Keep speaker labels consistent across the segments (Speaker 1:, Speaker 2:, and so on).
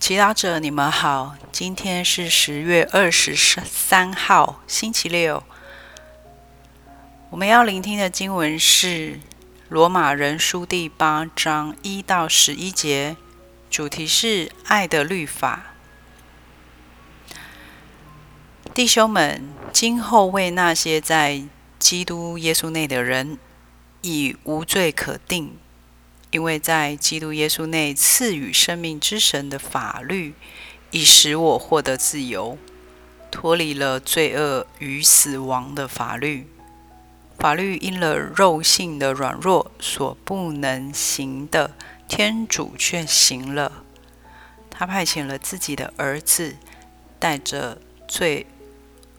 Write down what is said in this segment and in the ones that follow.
Speaker 1: 祈祷者，你们好。今天是十月二十三号，星期六。我们要聆听的经文是《罗马人书》第八章一到十一节，主题是爱的律法。弟兄们，今后为那些在基督耶稣内的人，已无罪可定。因为在基督耶稣内赐予生命之神的法律，已使我获得自由，脱离了罪恶与死亡的法律。法律因了肉性的软弱所不能行的，天主却行了。他派遣了自己的儿子，带着罪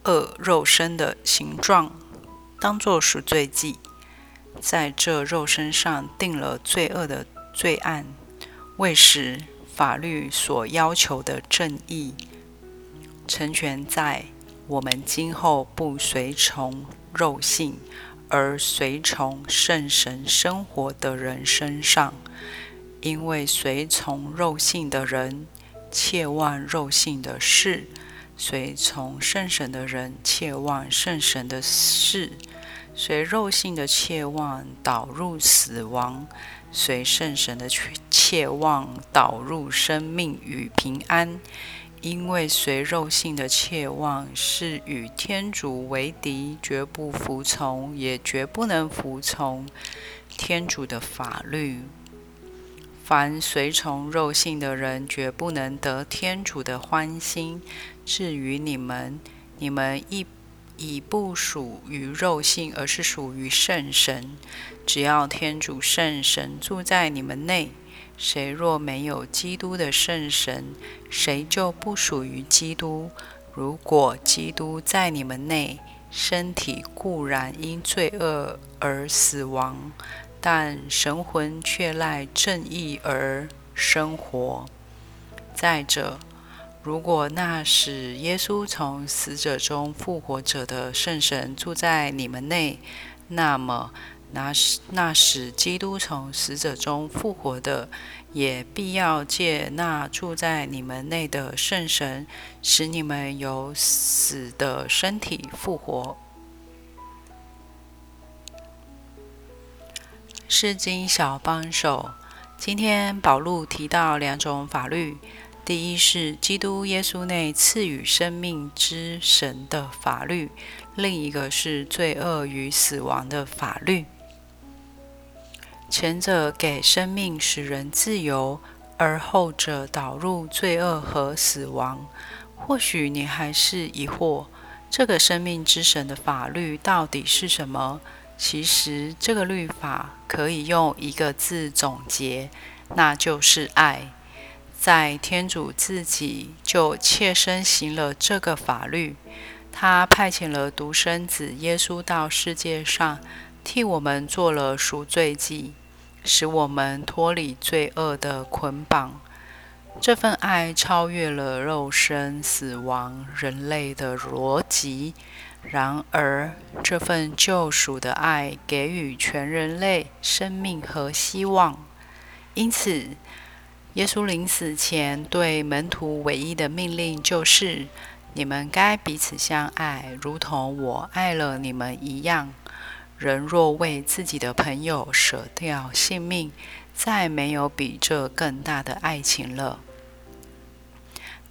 Speaker 1: 恶肉身的形状，当作赎罪祭。在这肉身上定了罪恶的罪案，为使法律所要求的正义成全在我们今后不随从肉性而随从圣神生活的人身上。因为随从肉性的人切望肉性的事，随从圣神的人切望圣神的事。随肉性的切望导入死亡，随圣神的切望导入生命与平安。因为随肉性的切望是与天主为敌，绝不服从，也绝不能服从天主的法律。凡随从肉性的人，绝不能得天主的欢心。至于你们，你们亦。已不属于肉性，而是属于圣神。只要天主圣神住在你们内，谁若没有基督的圣神，谁就不属于基督。如果基督在你们内，身体固然因罪恶而死亡，但神魂却赖正义而生活。再者，如果那使耶稣从死者中复活者的圣神住在你们内，那么那使那使基督从死者中复活的，也必要借那住在你们内的圣神，使你们由死的身体复活。诗经小帮手，今天宝路提到两种法律。第一是基督耶稣内赐予生命之神的法律，另一个是罪恶与死亡的法律。前者给生命使人自由，而后者导入罪恶和死亡。或许你还是疑惑，这个生命之神的法律到底是什么？其实，这个律法可以用一个字总结，那就是爱。在天主自己就切身行了这个法律，他派遣了独生子耶稣到世界上，替我们做了赎罪祭，使我们脱离罪恶的捆绑。这份爱超越了肉身、死亡、人类的逻辑。然而，这份救赎的爱给予全人类生命和希望。因此。耶稣临死前对门徒唯一的命令就是：你们该彼此相爱，如同我爱了你们一样。人若为自己的朋友舍掉性命，再没有比这更大的爱情了。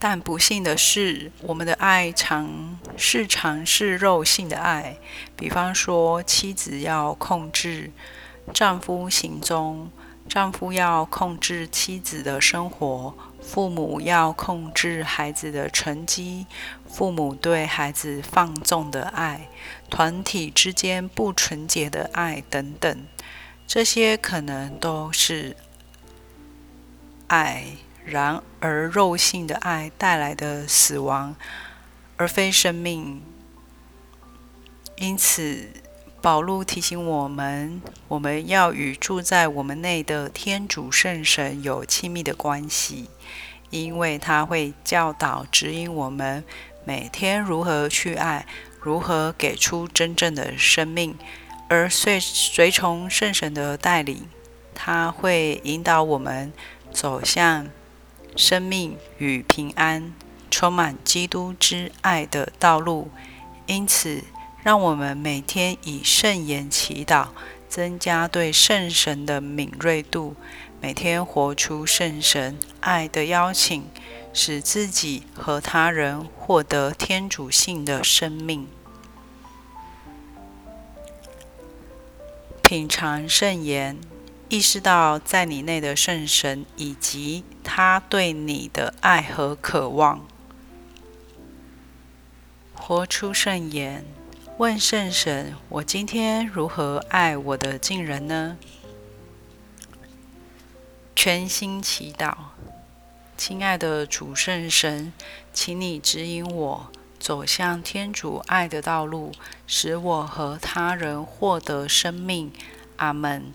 Speaker 1: 但不幸的是，我们的爱常是尝试肉性的爱，比方说，妻子要控制丈夫行踪。丈夫要控制妻子的生活，父母要控制孩子的成绩，父母对孩子放纵的爱，团体之间不纯洁的爱等等，这些可能都是爱。然而，肉性的爱带来的死亡，而非生命。因此。保禄提醒我们，我们要与住在我们内的天主圣神有亲密的关系，因为他会教导、指引我们每天如何去爱，如何给出真正的生命。而随随从圣神的带领，他会引导我们走向生命与平安，充满基督之爱的道路。因此，让我们每天以圣言祈祷，增加对圣神的敏锐度，每天活出圣神爱的邀请，使自己和他人获得天主性的生命。品尝圣言，意识到在你内的圣神以及他对你的爱和渴望。活出圣言，问圣神：我今天如何爱我的近人呢？全心祈祷，亲爱的主圣神，请你指引我。走向天主爱的道路，使我和他人获得生命。阿门。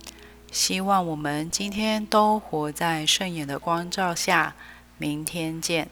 Speaker 1: 希望我们今天都活在圣眼的光照下。明天见。